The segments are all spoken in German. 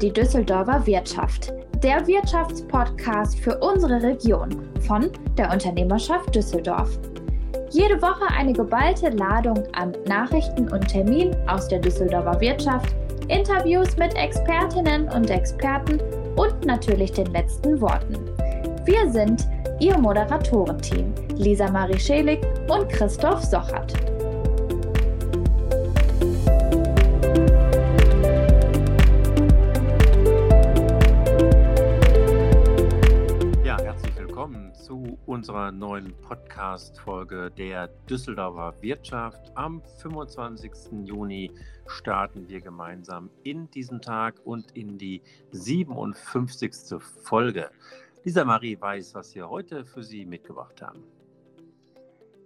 die Düsseldorfer Wirtschaft, der Wirtschaftspodcast für unsere Region von der Unternehmerschaft Düsseldorf. Jede Woche eine geballte Ladung an Nachrichten und Terminen aus der Düsseldorfer Wirtschaft, Interviews mit Expertinnen und Experten und natürlich den letzten Worten. Wir sind Ihr Moderatorenteam Lisa Marie Schelig und Christoph Sochert. Unserer neuen Podcast-Folge der Düsseldorfer Wirtschaft. Am 25. Juni starten wir gemeinsam in diesen Tag und in die 57. Folge. Lisa Marie weiß, was wir heute für Sie mitgebracht haben.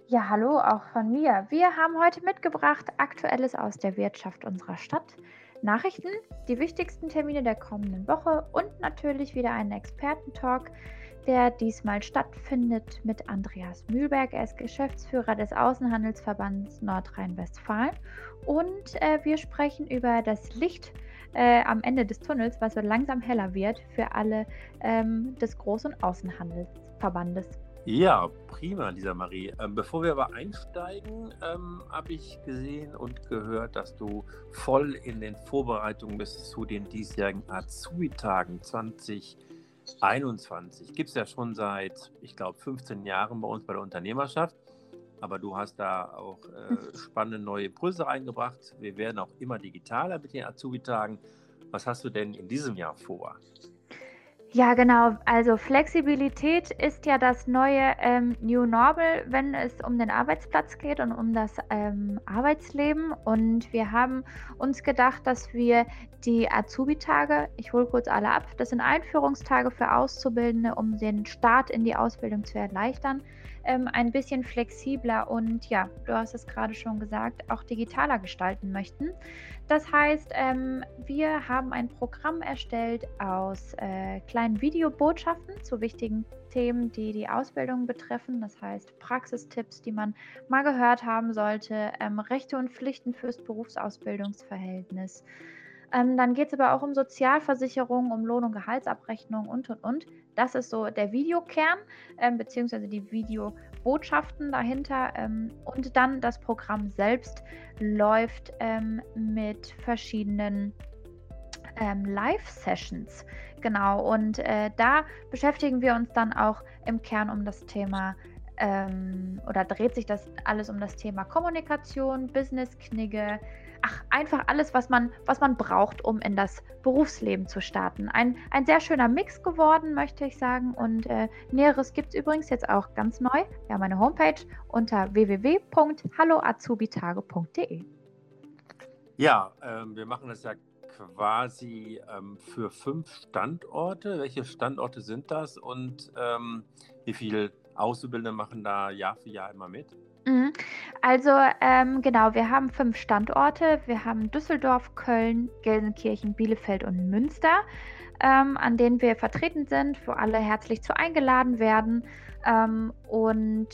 Ja, hallo auch von mir. Wir haben heute mitgebracht Aktuelles aus der Wirtschaft unserer Stadt. Nachrichten, die wichtigsten Termine der kommenden Woche und natürlich wieder einen Expertentalk der diesmal stattfindet mit Andreas Mühlberg. Er ist Geschäftsführer des Außenhandelsverbands Nordrhein-Westfalen. Und äh, wir sprechen über das Licht äh, am Ende des Tunnels, was so langsam heller wird für alle ähm, des großen Außenhandelsverbandes. Ja, prima, Lisa Marie. Ähm, bevor wir aber einsteigen, ähm, habe ich gesehen und gehört, dass du voll in den Vorbereitungen bist zu den diesjährigen Azubi-Tagen 2020. 21 gibt es ja schon seit, ich glaube, 15 Jahren bei uns bei der Unternehmerschaft. Aber du hast da auch äh, spannende neue Impulse reingebracht. Wir werden auch immer digitaler mit den Azubi-Tagen. Was hast du denn in diesem Jahr vor? Ja, genau. Also Flexibilität ist ja das neue ähm, New Normal, wenn es um den Arbeitsplatz geht und um das ähm, Arbeitsleben. Und wir haben uns gedacht, dass wir die Azubi-Tage, ich hole kurz alle ab, das sind Einführungstage für Auszubildende, um den Start in die Ausbildung zu erleichtern ähm, ein bisschen flexibler und ja, du hast es gerade schon gesagt, auch digitaler gestalten möchten. Das heißt, ähm, wir haben ein Programm erstellt aus äh, kleinen Videobotschaften zu wichtigen Themen, die die Ausbildung betreffen. Das heißt Praxistipps, die man mal gehört haben sollte, ähm, Rechte und Pflichten fürs Berufsausbildungsverhältnis. Ähm, dann geht es aber auch um Sozialversicherung, um Lohn- und Gehaltsabrechnung und, und, und. Das ist so der Videokern, ähm, beziehungsweise die Videobotschaften dahinter. Ähm, und dann das Programm selbst läuft ähm, mit verschiedenen ähm, Live-Sessions. Genau, und äh, da beschäftigen wir uns dann auch im Kern um das Thema ähm, oder dreht sich das alles um das Thema Kommunikation, Business-Knigge, ach, einfach alles, was man, was man braucht, um in das Berufsleben zu starten. Ein, ein sehr schöner Mix geworden, möchte ich sagen. Und äh, Näheres gibt es übrigens jetzt auch ganz neu. Wir haben eine Homepage unter www.halloazubitage.de. Ja, ähm, wir machen das ja quasi ähm, für fünf Standorte. Welche Standorte sind das und ähm, wie viele Auszubildende machen da Jahr für Jahr immer mit? Mhm. Also, ähm, genau, wir haben fünf Standorte. Wir haben Düsseldorf, Köln, Gelsenkirchen, Bielefeld und Münster, ähm, an denen wir vertreten sind, wo alle herzlich zu eingeladen werden. Ähm, und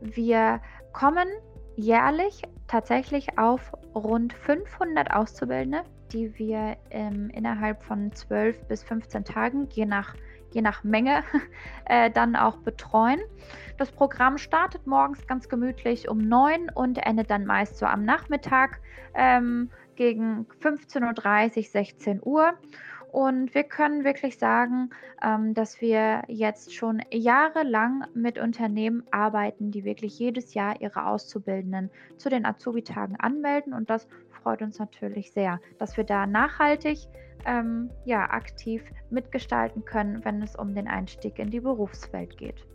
wir kommen jährlich tatsächlich auf rund 500 Auszubildende, die wir ähm, innerhalb von 12 bis 15 Tagen, je nach je nach Menge äh, dann auch betreuen. Das Programm startet morgens ganz gemütlich um 9 und endet dann meist so am Nachmittag ähm, gegen 15.30 Uhr, 16 Uhr. Und wir können wirklich sagen, ähm, dass wir jetzt schon jahrelang mit Unternehmen arbeiten, die wirklich jedes Jahr ihre Auszubildenden zu den Azubi-Tagen anmelden. Und das freut uns natürlich sehr, dass wir da nachhaltig ähm, ja, aktiv mitgestalten können, wenn es um den Einstieg in die Berufswelt geht.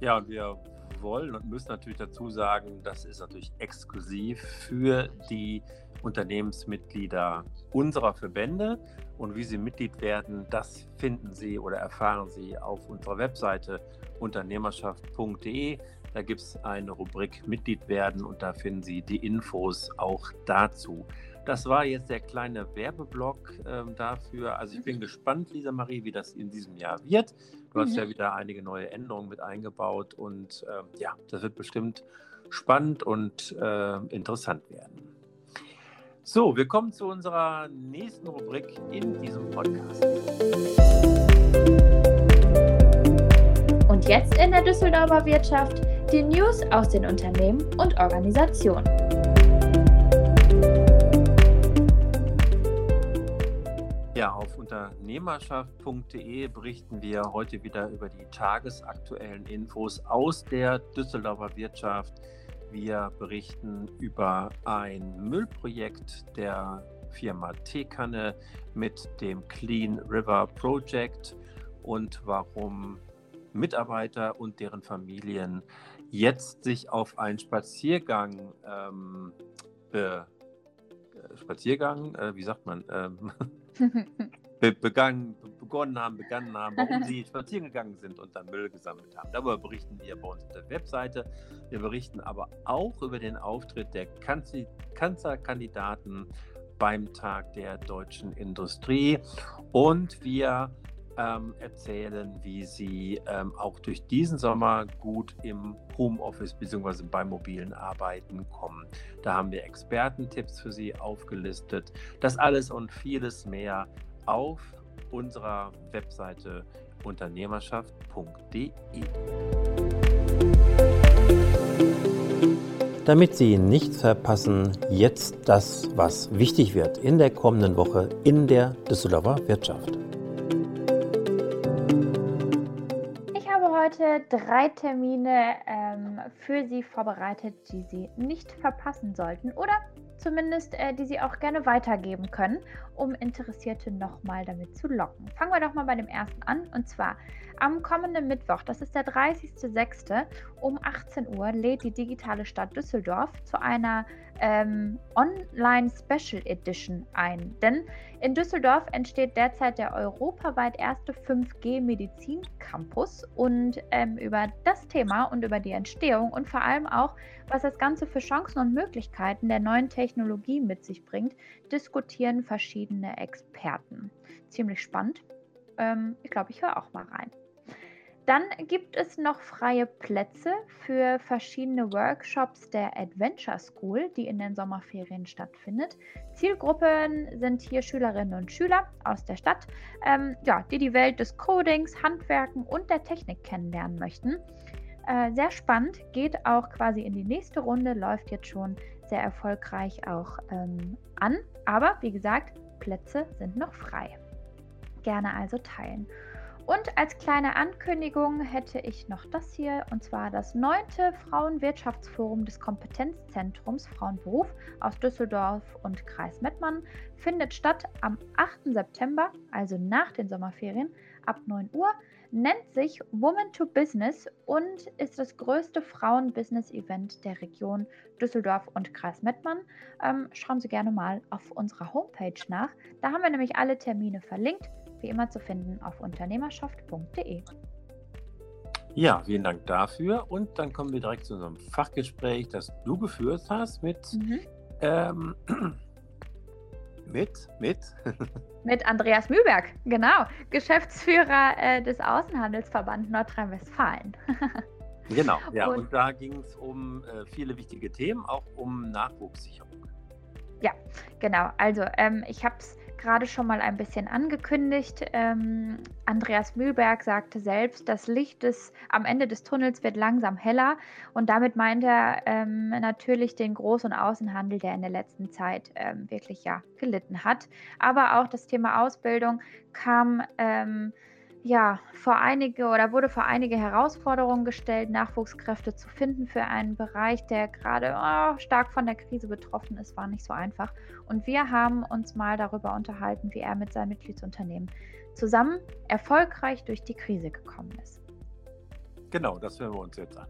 Ja, wir wollen und müssen natürlich dazu sagen, das ist natürlich exklusiv für die Unternehmensmitglieder unserer Verbände. Und wie Sie Mitglied werden, das finden Sie oder erfahren Sie auf unserer Webseite unternehmerschaft.de. Da gibt es eine Rubrik Mitglied werden und da finden Sie die Infos auch dazu. Das war jetzt der kleine Werbeblock ähm, dafür. Also ich bin mhm. gespannt, Lisa Marie, wie das in diesem Jahr wird. Du mhm. hast ja wieder einige neue Änderungen mit eingebaut und ähm, ja, das wird bestimmt spannend und äh, interessant werden. So, wir kommen zu unserer nächsten Rubrik in diesem Podcast. Und jetzt in der Düsseldorfer Wirtschaft die News aus den Unternehmen und Organisationen. unternehmerschaft.de berichten wir heute wieder über die tagesaktuellen Infos aus der Düsseldorfer Wirtschaft. Wir berichten über ein Müllprojekt der Firma Teekanne mit dem Clean River Project und warum Mitarbeiter und deren Familien jetzt sich auf einen Spaziergang ähm, äh, Spaziergang, äh, wie sagt man, ähm, be begangen, begonnen haben, begangen haben, warum sie spazieren gegangen sind und dann Müll gesammelt haben. Darüber berichten wir bei uns auf der Webseite. Wir berichten aber auch über den Auftritt der Kanzlerkandidaten beim Tag der deutschen Industrie und wir ähm, erzählen, wie sie ähm, auch durch diesen Sommer gut im Homeoffice bzw. beim mobilen Arbeiten kommen. Da haben wir Expertentipps für Sie aufgelistet. Das alles und vieles mehr auf unserer Webseite unternehmerschaft.de. Damit Sie nichts verpassen, jetzt das, was wichtig wird in der kommenden Woche in der Düsseldorfer Wirtschaft. heute drei Termine ähm, für Sie vorbereitet, die Sie nicht verpassen sollten oder zumindest äh, die Sie auch gerne weitergeben können, um Interessierte nochmal damit zu locken. Fangen wir doch mal bei dem ersten an und zwar am kommenden Mittwoch, das ist der 30.06. um 18 Uhr, lädt die digitale Stadt Düsseldorf zu einer ähm, Online Special Edition ein. Denn in Düsseldorf entsteht derzeit der europaweit erste 5G Medizin Campus und ähm, über das Thema und über die Entstehung und vor allem auch, was das Ganze für Chancen und Möglichkeiten der neuen Technologie mit sich bringt, diskutieren verschiedene Experten. Ziemlich spannend. Ähm, ich glaube, ich höre auch mal rein. Dann gibt es noch freie Plätze für verschiedene Workshops der Adventure School, die in den Sommerferien stattfindet. Zielgruppen sind hier Schülerinnen und Schüler aus der Stadt, ähm, ja, die die Welt des Codings, Handwerken und der Technik kennenlernen möchten. Äh, sehr spannend, geht auch quasi in die nächste Runde, läuft jetzt schon sehr erfolgreich auch ähm, an. Aber wie gesagt, Plätze sind noch frei. Gerne also teilen. Und als kleine Ankündigung hätte ich noch das hier, und zwar das neunte Frauenwirtschaftsforum des Kompetenzzentrums Frauenberuf aus Düsseldorf und Kreis Mettmann findet statt am 8. September, also nach den Sommerferien, ab 9 Uhr, nennt sich Woman to Business und ist das größte Frauen-Business-Event der Region Düsseldorf und Kreis Mettmann. Ähm, schauen Sie gerne mal auf unserer Homepage nach. Da haben wir nämlich alle Termine verlinkt wie immer zu finden auf unternehmerschaft.de. Ja, vielen Dank dafür. Und dann kommen wir direkt zu unserem Fachgespräch, das du geführt hast mit. Mhm. Ähm, mit, mit? mit Andreas Mühlberg, genau, Geschäftsführer äh, des Außenhandelsverband Nordrhein-Westfalen. genau, ja, und, und da ging es um äh, viele wichtige Themen, auch um Nachwuchssicherung. Ja, genau. Also ähm, ich habe es gerade schon mal ein bisschen angekündigt. Ähm, Andreas Mühlberg sagte selbst, das Licht des, am Ende des Tunnels wird langsam heller. Und damit meint er ähm, natürlich den Groß- und Außenhandel, der in der letzten Zeit ähm, wirklich ja gelitten hat. Aber auch das Thema Ausbildung kam ähm, ja, vor einige oder wurde vor einige Herausforderungen gestellt, Nachwuchskräfte zu finden für einen Bereich, der gerade oh, stark von der Krise betroffen ist, war nicht so einfach. Und wir haben uns mal darüber unterhalten, wie er mit seinem Mitgliedsunternehmen zusammen erfolgreich durch die Krise gekommen ist. Genau, das hören wir uns jetzt an.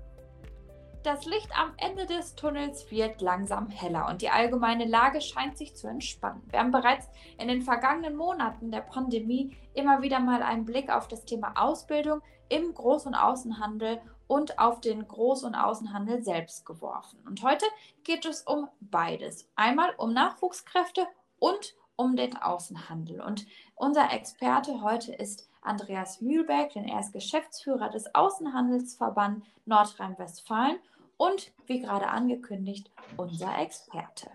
Das Licht am Ende des Tunnels wird langsam heller und die allgemeine Lage scheint sich zu entspannen. Wir haben bereits in den vergangenen Monaten der Pandemie immer wieder mal einen Blick auf das Thema Ausbildung im Groß- und Außenhandel und auf den Groß- und Außenhandel selbst geworfen. Und heute geht es um beides. Einmal um Nachwuchskräfte und um den Außenhandel. Und unser Experte heute ist Andreas Mühlberg, denn er ist Geschäftsführer des Außenhandelsverband Nordrhein-Westfalen und, wie gerade angekündigt, unser Experte.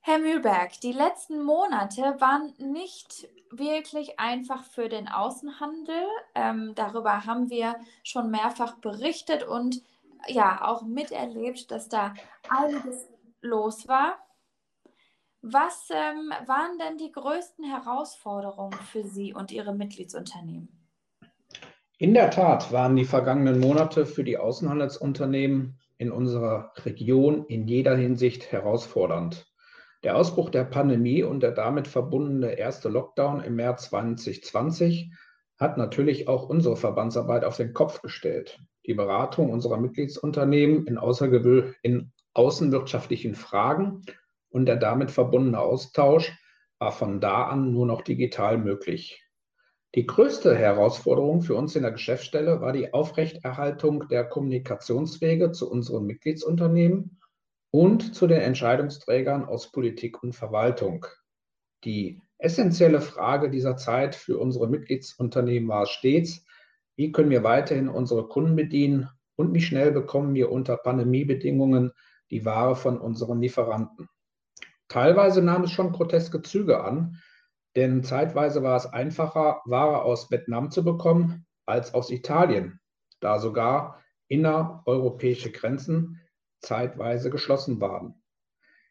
Herr Mühlberg, die letzten Monate waren nicht wirklich einfach für den Außenhandel. Ähm, darüber haben wir schon mehrfach berichtet und ja auch miterlebt, dass da einiges los war. Was ähm, waren denn die größten Herausforderungen für Sie und Ihre Mitgliedsunternehmen? In der Tat waren die vergangenen Monate für die Außenhandelsunternehmen in unserer Region in jeder Hinsicht herausfordernd. Der Ausbruch der Pandemie und der damit verbundene erste Lockdown im März 2020 hat natürlich auch unsere Verbandsarbeit auf den Kopf gestellt. Die Beratung unserer Mitgliedsunternehmen in, in außenwirtschaftlichen Fragen und der damit verbundene Austausch war von da an nur noch digital möglich. Die größte Herausforderung für uns in der Geschäftsstelle war die Aufrechterhaltung der Kommunikationswege zu unseren Mitgliedsunternehmen und zu den Entscheidungsträgern aus Politik und Verwaltung. Die essentielle Frage dieser Zeit für unsere Mitgliedsunternehmen war stets, wie können wir weiterhin unsere Kunden bedienen und wie schnell bekommen wir unter Pandemiebedingungen die Ware von unseren Lieferanten. Teilweise nahm es schon groteske Züge an, denn zeitweise war es einfacher, Ware aus Vietnam zu bekommen als aus Italien, da sogar innereuropäische Grenzen zeitweise geschlossen waren.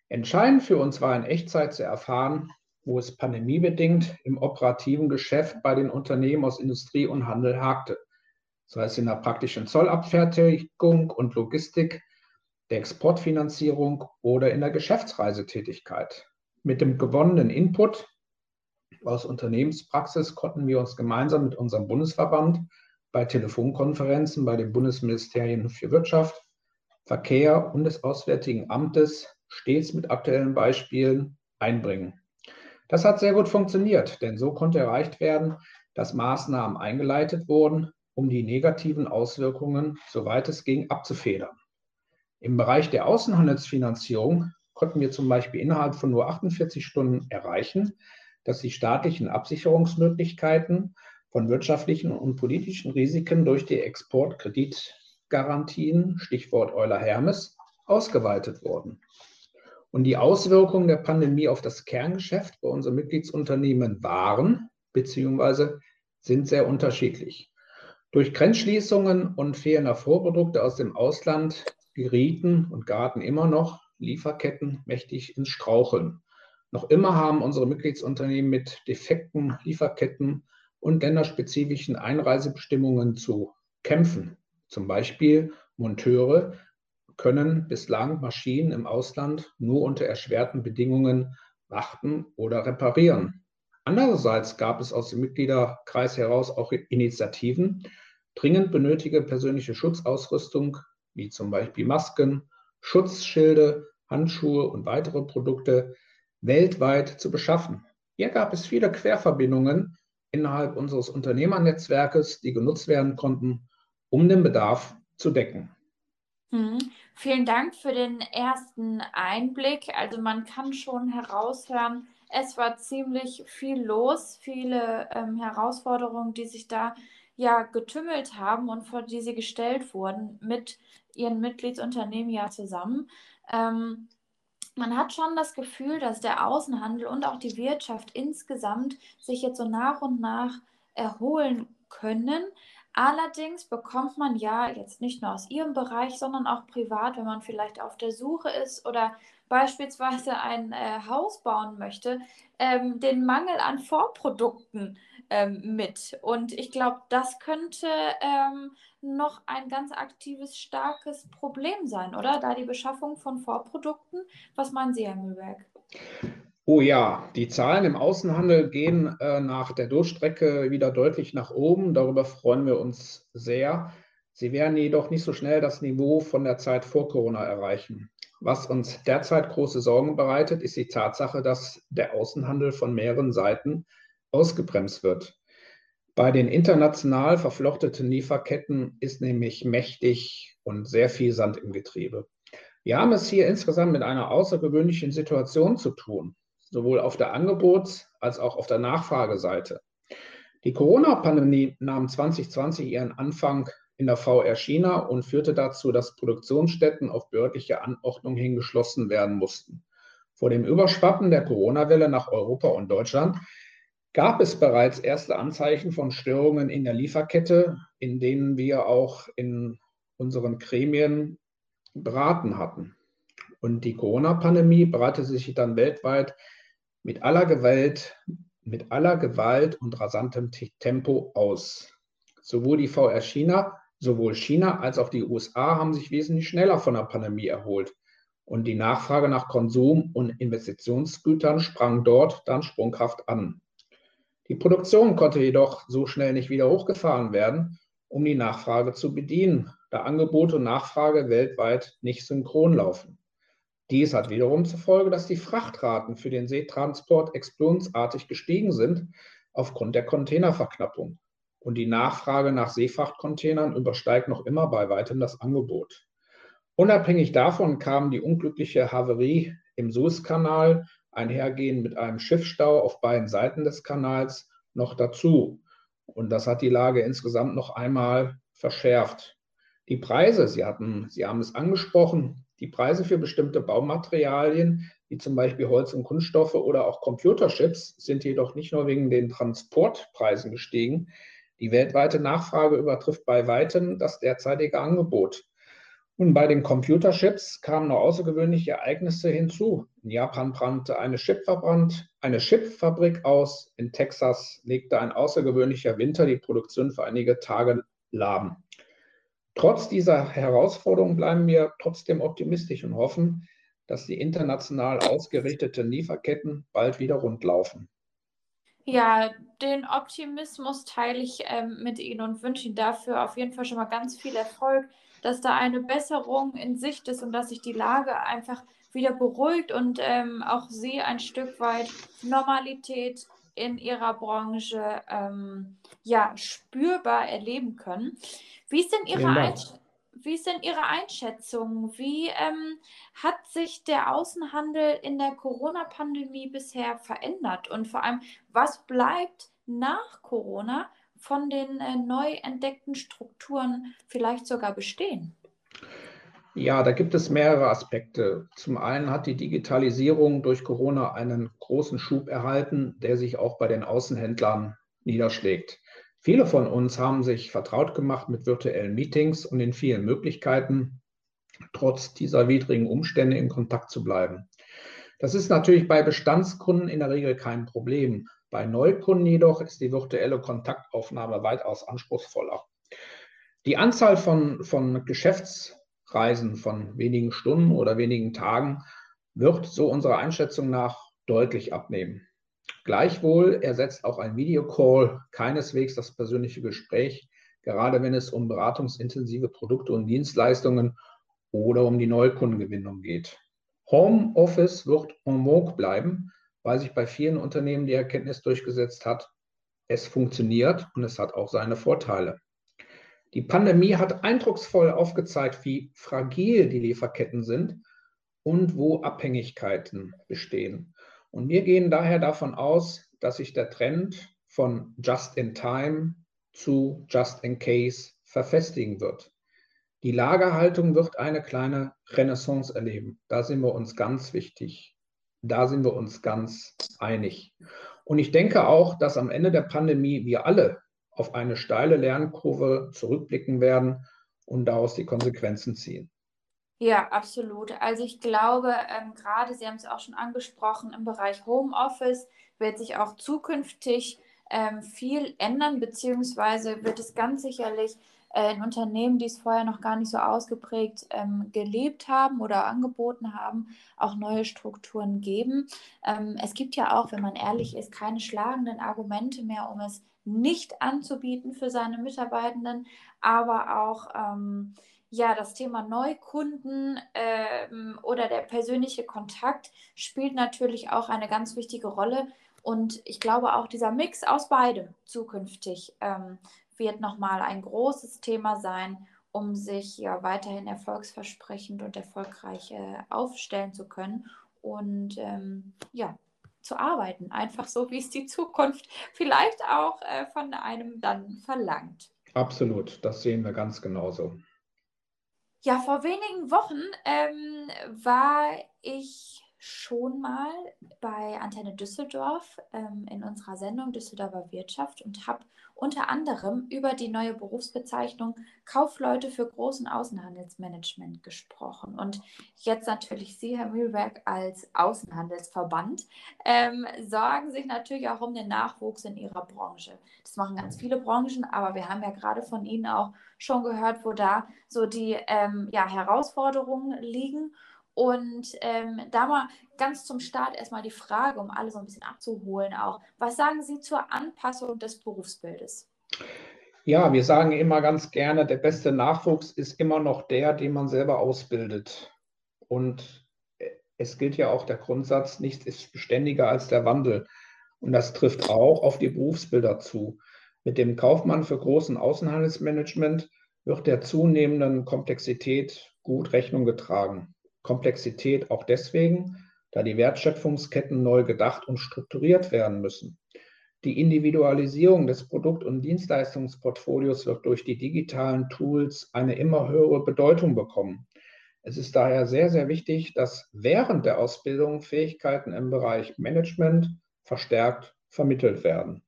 Entscheidend für uns war in Echtzeit zu erfahren, wo es pandemiebedingt im operativen Geschäft bei den Unternehmen aus Industrie und Handel hakte, sei es in der praktischen Zollabfertigung und Logistik, der Exportfinanzierung oder in der Geschäftsreisetätigkeit. Mit dem gewonnenen Input aus Unternehmenspraxis konnten wir uns gemeinsam mit unserem Bundesverband bei Telefonkonferenzen bei den Bundesministerien für Wirtschaft, Verkehr und des Auswärtigen Amtes stets mit aktuellen Beispielen einbringen. Das hat sehr gut funktioniert, denn so konnte erreicht werden, dass Maßnahmen eingeleitet wurden, um die negativen Auswirkungen, soweit es ging, abzufedern. Im Bereich der Außenhandelsfinanzierung konnten wir zum Beispiel innerhalb von nur 48 Stunden erreichen, dass die staatlichen Absicherungsmöglichkeiten von wirtschaftlichen und politischen Risiken durch die Exportkredit Garantien, Stichwort Euler Hermes, ausgeweitet wurden. Und die Auswirkungen der Pandemie auf das Kerngeschäft bei unseren Mitgliedsunternehmen waren bzw. sind sehr unterschiedlich. Durch Grenzschließungen und fehlender Vorprodukte aus dem Ausland gerieten und geraten immer noch Lieferketten mächtig ins Straucheln. Noch immer haben unsere Mitgliedsunternehmen mit defekten Lieferketten und länderspezifischen Einreisebestimmungen zu kämpfen. Zum Beispiel Monteure können bislang Maschinen im Ausland nur unter erschwerten Bedingungen warten oder reparieren. Andererseits gab es aus dem Mitgliederkreis heraus auch Initiativen, dringend benötigte persönliche Schutzausrüstung, wie zum Beispiel Masken, Schutzschilde, Handschuhe und weitere Produkte weltweit zu beschaffen. Hier gab es viele Querverbindungen innerhalb unseres Unternehmernetzwerkes, die genutzt werden konnten, um den Bedarf zu decken. Hm. Vielen Dank für den ersten Einblick. Also man kann schon heraushören, es war ziemlich viel los, viele ähm, Herausforderungen, die sich da ja getümmelt haben und vor die sie gestellt wurden mit ihren Mitgliedsunternehmen ja zusammen. Ähm, man hat schon das Gefühl, dass der Außenhandel und auch die Wirtschaft insgesamt sich jetzt so nach und nach erholen können. Allerdings bekommt man ja jetzt nicht nur aus Ihrem Bereich, sondern auch privat, wenn man vielleicht auf der Suche ist oder beispielsweise ein äh, Haus bauen möchte, ähm, den Mangel an Vorprodukten ähm, mit. Und ich glaube, das könnte ähm, noch ein ganz aktives, starkes Problem sein, oder? Da die Beschaffung von Vorprodukten. Was meinen Sie, Herr Mühlberg? Oh ja, die Zahlen im Außenhandel gehen äh, nach der Durchstrecke wieder deutlich nach oben. Darüber freuen wir uns sehr. Sie werden jedoch nicht so schnell das Niveau von der Zeit vor Corona erreichen. Was uns derzeit große Sorgen bereitet, ist die Tatsache, dass der Außenhandel von mehreren Seiten ausgebremst wird. Bei den international verflochteten Lieferketten ist nämlich mächtig und sehr viel Sand im Getriebe. Wir haben es hier insgesamt mit einer außergewöhnlichen Situation zu tun sowohl auf der Angebots- als auch auf der Nachfrageseite. Die Corona-Pandemie nahm 2020 ihren Anfang in der VR China und führte dazu, dass Produktionsstätten auf behördliche Anordnung hin geschlossen werden mussten. Vor dem Überschwappen der Corona-Welle nach Europa und Deutschland gab es bereits erste Anzeichen von Störungen in der Lieferkette, in denen wir auch in unseren Gremien beraten hatten. Und die Corona-Pandemie breitete sich dann weltweit mit aller Gewalt, mit aller Gewalt und rasantem Tempo aus. Sowohl die VR China, sowohl China als auch die USA haben sich wesentlich schneller von der Pandemie erholt. Und die Nachfrage nach Konsum- und Investitionsgütern sprang dort dann sprunghaft an. Die Produktion konnte jedoch so schnell nicht wieder hochgefahren werden, um die Nachfrage zu bedienen, da Angebot und Nachfrage weltweit nicht synchron laufen. Dies hat wiederum zur Folge, dass die Frachtraten für den Seetransport explosionsartig gestiegen sind aufgrund der Containerverknappung. Und die Nachfrage nach Seefrachtcontainern übersteigt noch immer bei weitem das Angebot. Unabhängig davon kam die unglückliche Haverie im Suezkanal einhergehend mit einem Schiffsstau auf beiden Seiten des Kanals noch dazu. Und das hat die Lage insgesamt noch einmal verschärft. Die Preise, Sie, hatten, Sie haben es angesprochen, die Preise für bestimmte Baumaterialien, wie zum Beispiel Holz und Kunststoffe oder auch Computerchips, sind jedoch nicht nur wegen den Transportpreisen gestiegen. Die weltweite Nachfrage übertrifft bei weitem das derzeitige Angebot. Und bei den Computerchips kamen noch außergewöhnliche Ereignisse hinzu. In Japan brannte eine, Chipverbrand, eine Chipfabrik aus. In Texas legte ein außergewöhnlicher Winter die Produktion für einige Tage lahm. Trotz dieser Herausforderung bleiben wir trotzdem optimistisch und hoffen, dass die international ausgerichteten Lieferketten bald wieder rundlaufen. Ja, den Optimismus teile ich ähm, mit Ihnen und wünsche Ihnen dafür auf jeden Fall schon mal ganz viel Erfolg dass da eine Besserung in Sicht ist und dass sich die Lage einfach wieder beruhigt und ähm, auch Sie ein Stück weit Normalität in Ihrer Branche ähm, ja, spürbar erleben können. Wie ist denn Ihre, Einsch wie ist denn Ihre Einschätzung? Wie ähm, hat sich der Außenhandel in der Corona-Pandemie bisher verändert? Und vor allem, was bleibt nach Corona? von den äh, neu entdeckten Strukturen vielleicht sogar bestehen? Ja, da gibt es mehrere Aspekte. Zum einen hat die Digitalisierung durch Corona einen großen Schub erhalten, der sich auch bei den Außenhändlern niederschlägt. Viele von uns haben sich vertraut gemacht mit virtuellen Meetings und den vielen Möglichkeiten, trotz dieser widrigen Umstände in Kontakt zu bleiben. Das ist natürlich bei Bestandskunden in der Regel kein Problem. Bei Neukunden jedoch ist die virtuelle Kontaktaufnahme weitaus anspruchsvoller. Die Anzahl von, von Geschäftsreisen von wenigen Stunden oder wenigen Tagen wird so unserer Einschätzung nach deutlich abnehmen. Gleichwohl ersetzt auch ein Videocall keineswegs das persönliche Gespräch, gerade wenn es um beratungsintensive Produkte und Dienstleistungen oder um die Neukundengewinnung geht. Homeoffice wird en vogue bleiben, weil sich bei vielen Unternehmen die Erkenntnis durchgesetzt hat, es funktioniert und es hat auch seine Vorteile. Die Pandemie hat eindrucksvoll aufgezeigt, wie fragil die Lieferketten sind und wo Abhängigkeiten bestehen. Und wir gehen daher davon aus, dass sich der Trend von Just in Time zu Just in Case verfestigen wird. Die Lagerhaltung wird eine kleine Renaissance erleben. Da sind wir uns ganz wichtig da sind wir uns ganz einig. Und ich denke auch, dass am Ende der Pandemie wir alle auf eine steile Lernkurve zurückblicken werden und daraus die Konsequenzen ziehen. Ja, absolut. Also ich glaube, ähm, gerade, Sie haben es auch schon angesprochen, im Bereich Homeoffice wird sich auch zukünftig ähm, viel ändern, beziehungsweise wird es ganz sicherlich äh, in Unternehmen, die es vorher noch gar nicht so ausgeprägt ähm, gelebt haben oder angeboten haben, auch neue Strukturen geben. Ähm, es gibt ja auch, wenn man ehrlich ist, keine schlagenden Argumente mehr, um es nicht anzubieten für seine Mitarbeitenden, aber auch ähm, ja, das Thema Neukunden ähm, oder der persönliche Kontakt spielt natürlich auch eine ganz wichtige Rolle. Und ich glaube auch dieser Mix aus beidem zukünftig ähm, wird nochmal ein großes Thema sein, um sich ja weiterhin erfolgsversprechend und erfolgreich äh, aufstellen zu können und ähm, ja, zu arbeiten. Einfach so, wie es die Zukunft vielleicht auch äh, von einem dann verlangt. Absolut, das sehen wir ganz genauso. Ja, vor wenigen Wochen ähm, war ich schon mal bei Antenne Düsseldorf ähm, in unserer Sendung Düsseldorfer Wirtschaft und habe unter anderem über die neue Berufsbezeichnung Kaufleute für Groß- und Außenhandelsmanagement gesprochen. Und jetzt natürlich Sie, Herr Mühlberg, als Außenhandelsverband ähm, sorgen sich natürlich auch um den Nachwuchs in Ihrer Branche. Das machen ganz viele Branchen, aber wir haben ja gerade von Ihnen auch schon gehört, wo da so die ähm, ja, Herausforderungen liegen. Und ähm, da mal ganz zum Start erstmal die Frage, um alle so ein bisschen abzuholen auch. Was sagen Sie zur Anpassung des Berufsbildes? Ja, wir sagen immer ganz gerne, der beste Nachwuchs ist immer noch der, den man selber ausbildet. Und äh, es gilt ja auch der Grundsatz, nichts ist beständiger als der Wandel. Und das trifft auch auf die Berufsbilder zu. Mit dem Kaufmann für großen Außenhandelsmanagement wird der zunehmenden Komplexität gut Rechnung getragen. Komplexität auch deswegen, da die Wertschöpfungsketten neu gedacht und strukturiert werden müssen. Die Individualisierung des Produkt- und Dienstleistungsportfolios wird durch die digitalen Tools eine immer höhere Bedeutung bekommen. Es ist daher sehr, sehr wichtig, dass während der Ausbildung Fähigkeiten im Bereich Management verstärkt vermittelt werden.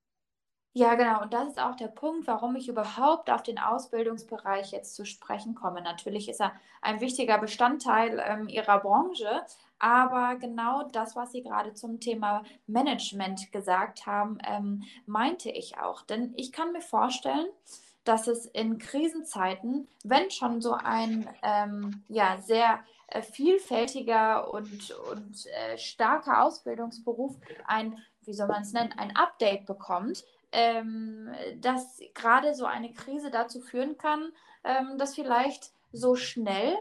Ja, genau. Und das ist auch der Punkt, warum ich überhaupt auf den Ausbildungsbereich jetzt zu sprechen komme. Natürlich ist er ein wichtiger Bestandteil ähm, Ihrer Branche, aber genau das, was Sie gerade zum Thema Management gesagt haben, ähm, meinte ich auch. Denn ich kann mir vorstellen, dass es in Krisenzeiten, wenn schon so ein ähm, ja, sehr äh, vielfältiger und, und äh, starker Ausbildungsberuf ein, wie soll man es nennen, ein Update bekommt, ähm, dass gerade so eine Krise dazu führen kann, ähm, dass vielleicht so schnell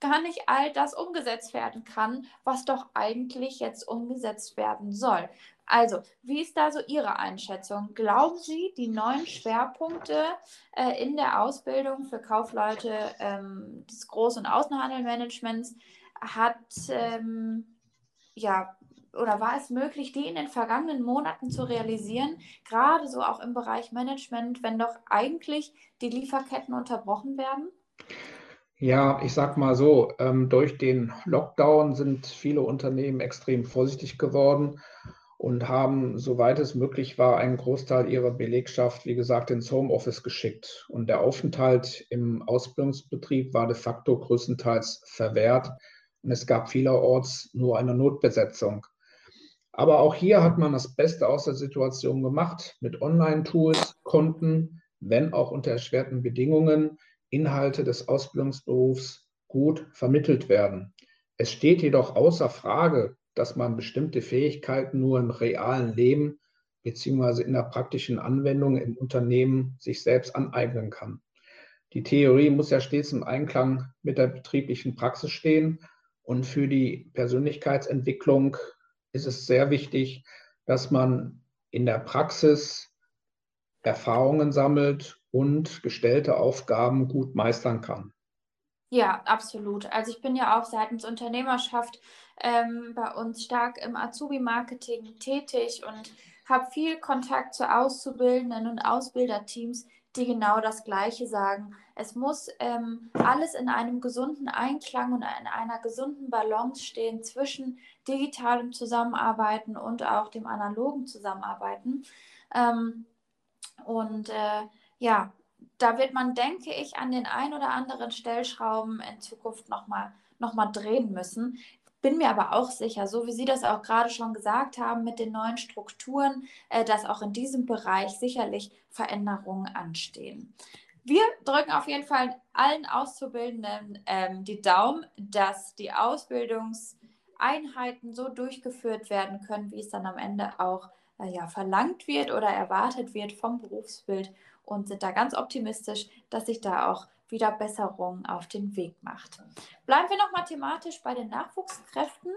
gar nicht all das umgesetzt werden kann, was doch eigentlich jetzt umgesetzt werden soll. Also, wie ist da so Ihre Einschätzung? Glauben Sie, die neuen Schwerpunkte äh, in der Ausbildung für Kaufleute ähm, des Groß- und Außenhandelmanagements hat ähm, ja oder war es möglich, die in den vergangenen Monaten zu realisieren, gerade so auch im Bereich Management, wenn doch eigentlich die Lieferketten unterbrochen werden? Ja, ich sag mal so, ähm, durch den Lockdown sind viele Unternehmen extrem vorsichtig geworden und haben, soweit es möglich war, einen Großteil ihrer Belegschaft, wie gesagt, ins Homeoffice geschickt. Und der Aufenthalt im Ausbildungsbetrieb war de facto größtenteils verwehrt und es gab vielerorts nur eine Notbesetzung. Aber auch hier hat man das Beste aus der Situation gemacht. Mit Online-Tools konnten, wenn auch unter erschwerten Bedingungen, Inhalte des Ausbildungsberufs gut vermittelt werden. Es steht jedoch außer Frage, dass man bestimmte Fähigkeiten nur im realen Leben bzw. in der praktischen Anwendung im Unternehmen sich selbst aneignen kann. Die Theorie muss ja stets im Einklang mit der betrieblichen Praxis stehen und für die Persönlichkeitsentwicklung ist es sehr wichtig, dass man in der Praxis Erfahrungen sammelt und gestellte Aufgaben gut meistern kann. Ja, absolut. Also ich bin ja auch seitens Unternehmerschaft ähm, bei uns stark im Azubi-Marketing tätig und habe viel Kontakt zu Auszubildenden und Ausbilderteams, die genau das Gleiche sagen. Es muss ähm, alles in einem gesunden Einklang und in einer gesunden Balance stehen zwischen digitalem Zusammenarbeiten und auch dem analogen Zusammenarbeiten. Ähm, und äh, ja, da wird man, denke ich, an den ein oder anderen Stellschrauben in Zukunft nochmal noch mal drehen müssen. Bin mir aber auch sicher, so wie Sie das auch gerade schon gesagt haben, mit den neuen Strukturen, äh, dass auch in diesem Bereich sicherlich Veränderungen anstehen. Wir drücken auf jeden Fall allen Auszubildenden ähm, die Daumen, dass die Ausbildungseinheiten so durchgeführt werden können, wie es dann am Ende auch äh, ja, verlangt wird oder erwartet wird vom Berufsbild und sind da ganz optimistisch, dass sich da auch wieder Besserung auf den Weg macht. Bleiben wir noch mathematisch bei den Nachwuchskräften.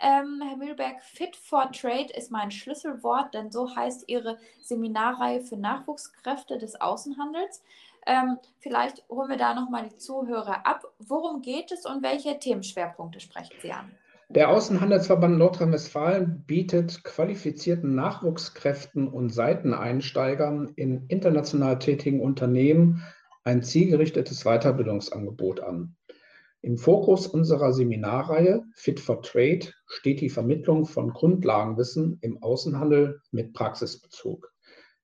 Ähm, Herr Mühlberg, Fit for Trade ist mein Schlüsselwort, denn so heißt Ihre Seminarreihe für Nachwuchskräfte des Außenhandels. Ähm, vielleicht holen wir da nochmal die Zuhörer ab. Worum geht es und welche Themenschwerpunkte sprechen Sie an? Der Außenhandelsverband Nordrhein-Westfalen bietet qualifizierten Nachwuchskräften und Seiteneinsteigern in international tätigen Unternehmen ein zielgerichtetes Weiterbildungsangebot an. Im Fokus unserer Seminarreihe Fit for Trade steht die Vermittlung von Grundlagenwissen im Außenhandel mit Praxisbezug.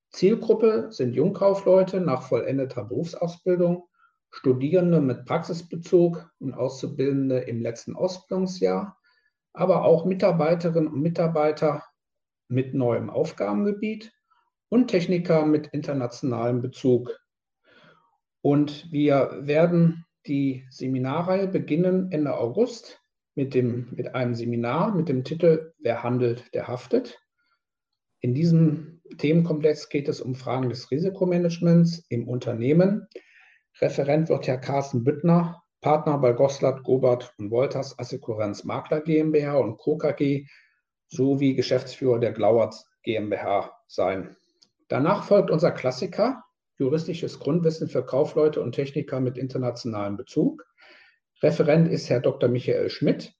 Zielgruppe sind Jungkaufleute nach vollendeter Berufsausbildung, Studierende mit Praxisbezug und Auszubildende im letzten Ausbildungsjahr, aber auch Mitarbeiterinnen und Mitarbeiter mit neuem Aufgabengebiet und Techniker mit internationalem Bezug. Und wir werden die Seminarreihe beginnen Ende August mit, dem, mit einem Seminar mit dem Titel Wer handelt, der haftet. In diesem Themenkomplex geht es um Fragen des Risikomanagements im Unternehmen. Referent wird Herr Carsten Büttner, Partner bei Goslat, Gobert und Wolters Assekuranz Makler GmbH und Co. KG sowie Geschäftsführer der Glauert GmbH sein. Danach folgt unser Klassiker, juristisches Grundwissen für Kaufleute und Techniker mit internationalem Bezug. Referent ist Herr Dr. Michael Schmidt,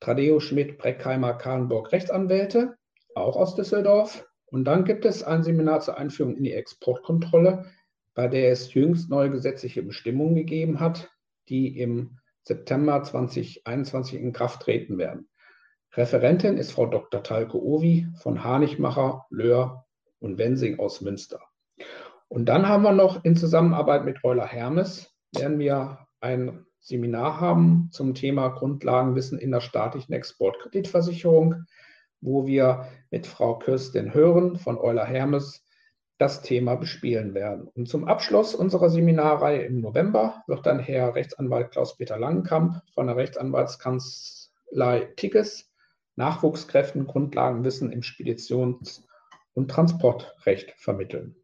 Tradeo Schmidt, Breckheimer, Kahlenburg Rechtsanwälte auch aus Düsseldorf. Und dann gibt es ein Seminar zur Einführung in die Exportkontrolle, bei der es jüngst neue gesetzliche Bestimmungen gegeben hat, die im September 2021 in Kraft treten werden. Referentin ist Frau Dr. Talke Ovi von Hanichmacher, Löhr und Wensing aus Münster. Und dann haben wir noch in Zusammenarbeit mit Euler Hermes, werden wir ein Seminar haben zum Thema Grundlagenwissen in der staatlichen Exportkreditversicherung wo wir mit Frau Kirstin Hören von Euler Hermes das Thema bespielen werden. Und zum Abschluss unserer Seminarreihe im November wird dann Herr Rechtsanwalt Klaus-Peter Langenkamp von der Rechtsanwaltskanzlei Tickes Nachwuchskräften Grundlagenwissen im Speditions- und Transportrecht vermitteln.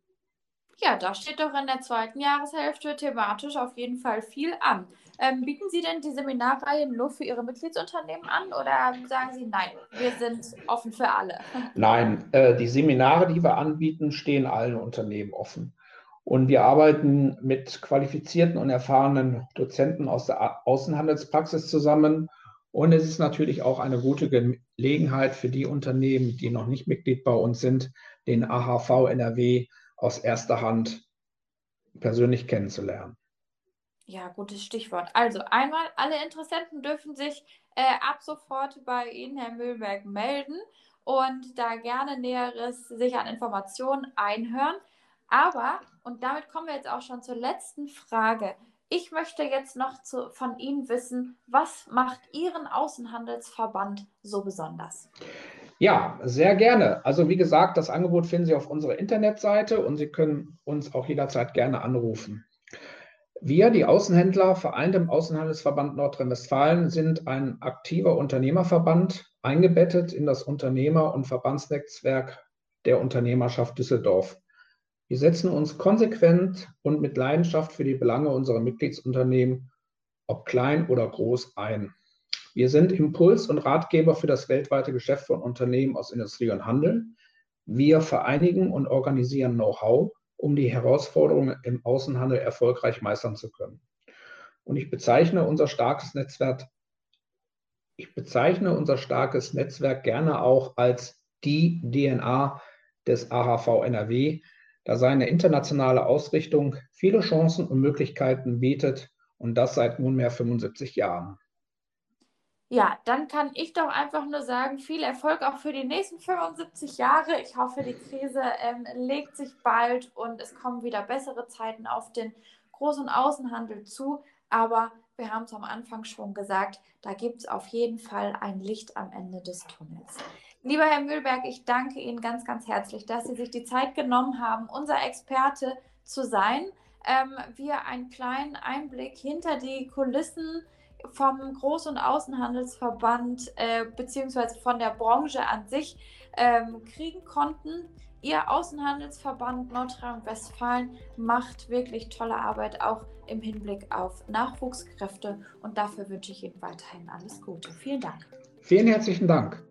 Ja, da steht doch in der zweiten Jahreshälfte thematisch auf jeden Fall viel an. Ähm, bieten Sie denn die Seminarreihe nur für Ihre Mitgliedsunternehmen an oder sagen Sie, nein, wir sind offen für alle? Nein, äh, die Seminare, die wir anbieten, stehen allen Unternehmen offen. Und wir arbeiten mit qualifizierten und erfahrenen Dozenten aus der Außenhandelspraxis zusammen. Und es ist natürlich auch eine gute Gelegenheit für die Unternehmen, die noch nicht Mitglied bei uns sind, den AHV NRW aus erster Hand persönlich kennenzulernen. Ja, gutes Stichwort. Also einmal, alle Interessenten dürfen sich äh, ab sofort bei Ihnen, Herr Mühlberg, melden und da gerne Näheres sich an Informationen einhören. Aber, und damit kommen wir jetzt auch schon zur letzten Frage. Ich möchte jetzt noch zu, von Ihnen wissen, was macht Ihren Außenhandelsverband so besonders? Ja, sehr gerne. Also wie gesagt, das Angebot finden Sie auf unserer Internetseite und Sie können uns auch jederzeit gerne anrufen. Wir, die Außenhändler, vereint im Außenhandelsverband Nordrhein-Westfalen, sind ein aktiver Unternehmerverband, eingebettet in das Unternehmer- und Verbandsnetzwerk der Unternehmerschaft Düsseldorf. Wir setzen uns konsequent und mit Leidenschaft für die Belange unserer Mitgliedsunternehmen, ob klein oder groß, ein. Wir sind Impuls und Ratgeber für das weltweite Geschäft von Unternehmen aus Industrie und Handel. Wir vereinigen und organisieren Know-how, um die Herausforderungen im Außenhandel erfolgreich meistern zu können. Und ich bezeichne unser starkes Netzwerk, ich bezeichne unser starkes Netzwerk gerne auch als die DNA des AHV NRW, da seine internationale Ausrichtung viele Chancen und Möglichkeiten bietet und das seit nunmehr 75 Jahren. Ja, dann kann ich doch einfach nur sagen, viel Erfolg auch für die nächsten 75 Jahre. Ich hoffe, die Krise ähm, legt sich bald und es kommen wieder bessere Zeiten auf den Groß- und Außenhandel zu. Aber wir haben es am Anfang schon gesagt, da gibt es auf jeden Fall ein Licht am Ende des Tunnels. Lieber Herr Mühlberg, ich danke Ihnen ganz, ganz herzlich, dass Sie sich die Zeit genommen haben, unser Experte zu sein. Ähm, wir einen kleinen Einblick hinter die Kulissen vom Groß- und Außenhandelsverband äh, beziehungsweise von der Branche an sich ähm, kriegen konnten. Ihr Außenhandelsverband Nordrhein-Westfalen macht wirklich tolle Arbeit, auch im Hinblick auf Nachwuchskräfte. Und dafür wünsche ich Ihnen weiterhin alles Gute. Vielen Dank. Vielen herzlichen Dank.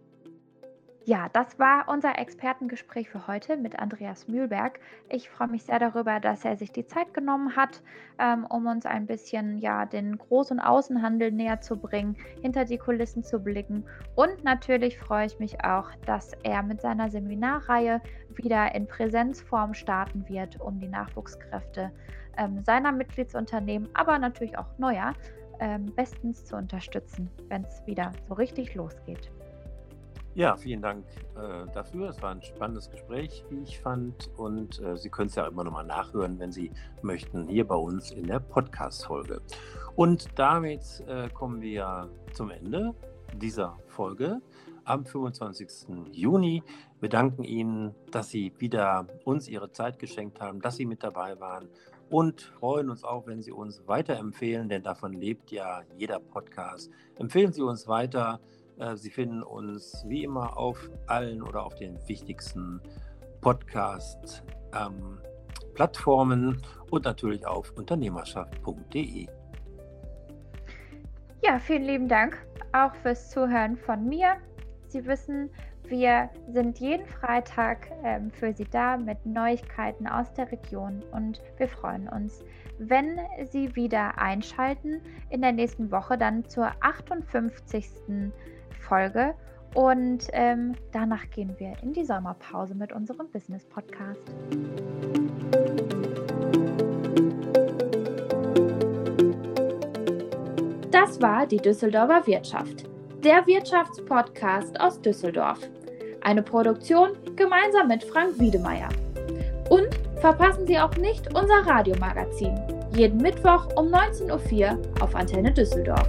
Ja, das war unser Expertengespräch für heute mit Andreas Mühlberg. Ich freue mich sehr darüber, dass er sich die Zeit genommen hat, ähm, um uns ein bisschen ja, den Groß- und Außenhandel näher zu bringen, hinter die Kulissen zu blicken. Und natürlich freue ich mich auch, dass er mit seiner Seminarreihe wieder in Präsenzform starten wird, um die Nachwuchskräfte ähm, seiner Mitgliedsunternehmen, aber natürlich auch neuer, ähm, bestens zu unterstützen, wenn es wieder so richtig losgeht. Ja, vielen Dank äh, dafür. Es war ein spannendes Gespräch, wie ich fand. Und äh, Sie können es ja immer nochmal nachhören, wenn Sie möchten, hier bei uns in der Podcast-Folge. Und damit äh, kommen wir zum Ende dieser Folge am 25. Juni. Wir danken Ihnen, dass Sie wieder uns Ihre Zeit geschenkt haben, dass Sie mit dabei waren und freuen uns auch, wenn Sie uns weiterempfehlen, denn davon lebt ja jeder Podcast. Empfehlen Sie uns weiter. Äh, Sie finden uns wie immer auf allen oder auf den wichtigsten Podcast-Plattformen ähm, und natürlich auf unternehmerschaft.de. Ja, vielen lieben Dank auch fürs Zuhören von mir. Sie wissen, wir sind jeden Freitag ähm, für Sie da mit Neuigkeiten aus der Region und wir freuen uns, wenn Sie wieder einschalten in der nächsten Woche dann zur 58. Folge. Und ähm, danach gehen wir in die Sommerpause mit unserem Business Podcast. Das war die Düsseldorfer Wirtschaft, der Wirtschaftspodcast aus Düsseldorf. Eine Produktion gemeinsam mit Frank Wiedemeyer. Und verpassen Sie auch nicht unser Radiomagazin. Jeden Mittwoch um 19.04 Uhr auf Antenne Düsseldorf.